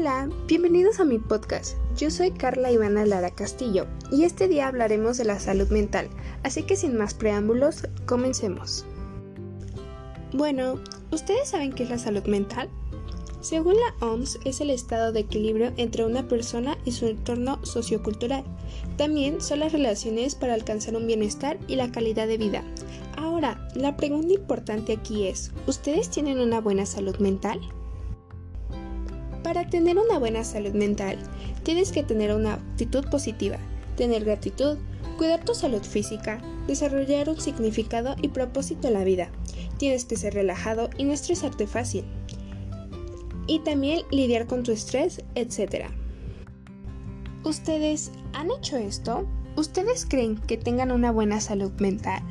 Hola, bienvenidos a mi podcast. Yo soy Carla Ivana Lara Castillo y este día hablaremos de la salud mental, así que sin más preámbulos, comencemos. Bueno, ¿ustedes saben qué es la salud mental? Según la OMS, es el estado de equilibrio entre una persona y su entorno sociocultural. También son las relaciones para alcanzar un bienestar y la calidad de vida. Ahora, la pregunta importante aquí es, ¿ustedes tienen una buena salud mental? Para tener una buena salud mental, tienes que tener una actitud positiva, tener gratitud, cuidar tu salud física, desarrollar un significado y propósito en la vida. Tienes que ser relajado y no estresarte fácil. Y también lidiar con tu estrés, etc. ¿Ustedes han hecho esto? ¿Ustedes creen que tengan una buena salud mental?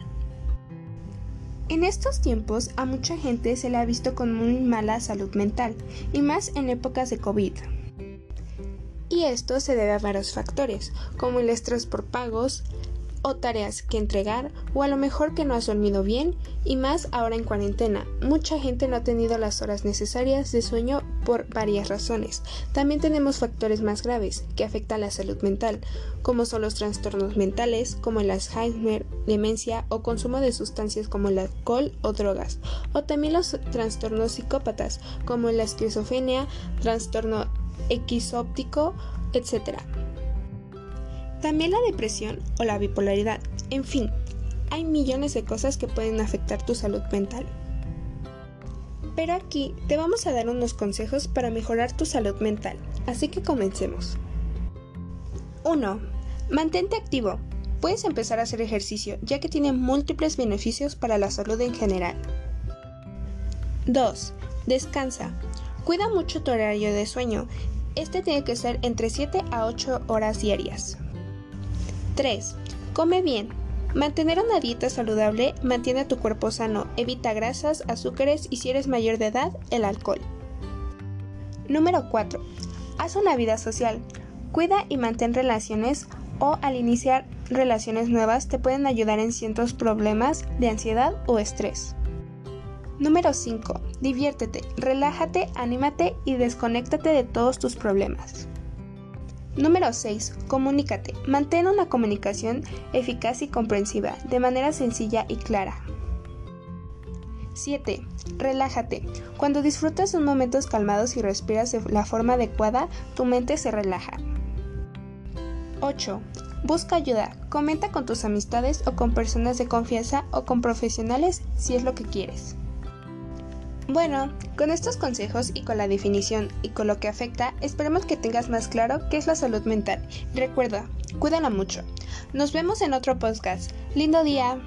En estos tiempos a mucha gente se le ha visto con muy mala salud mental, y más en épocas de COVID. Y esto se debe a varios factores, como el estrés por pagos, o tareas que entregar o a lo mejor que no has dormido bien y más ahora en cuarentena. Mucha gente no ha tenido las horas necesarias de sueño por varias razones. También tenemos factores más graves que afectan la salud mental, como son los trastornos mentales, como el Alzheimer, demencia o consumo de sustancias como el alcohol o drogas, o también los trastornos psicópatas, como la esquizofrenia, trastorno óptico, etc. También la depresión o la bipolaridad. En fin, hay millones de cosas que pueden afectar tu salud mental. Pero aquí te vamos a dar unos consejos para mejorar tu salud mental, así que comencemos. 1. Mantente activo. Puedes empezar a hacer ejercicio, ya que tiene múltiples beneficios para la salud en general. 2. Descansa. Cuida mucho tu horario de sueño. Este tiene que ser entre 7 a 8 horas diarias. 3. Come bien. Mantener una dieta saludable mantiene a tu cuerpo sano, evita grasas, azúcares y si eres mayor de edad, el alcohol. Número 4. Haz una vida social. Cuida y mantén relaciones o al iniciar relaciones nuevas te pueden ayudar en ciertos problemas de ansiedad o estrés. Número 5. Diviértete, relájate, anímate y desconéctate de todos tus problemas. Número 6. Comunícate. Mantén una comunicación eficaz y comprensiva, de manera sencilla y clara. 7. Relájate. Cuando disfrutas de momentos calmados y respiras de la forma adecuada, tu mente se relaja. 8. Busca ayuda. Comenta con tus amistades o con personas de confianza o con profesionales si es lo que quieres. Bueno, con estos consejos y con la definición y con lo que afecta, esperemos que tengas más claro qué es la salud mental. Recuerda, cuídala mucho. Nos vemos en otro podcast. Lindo día.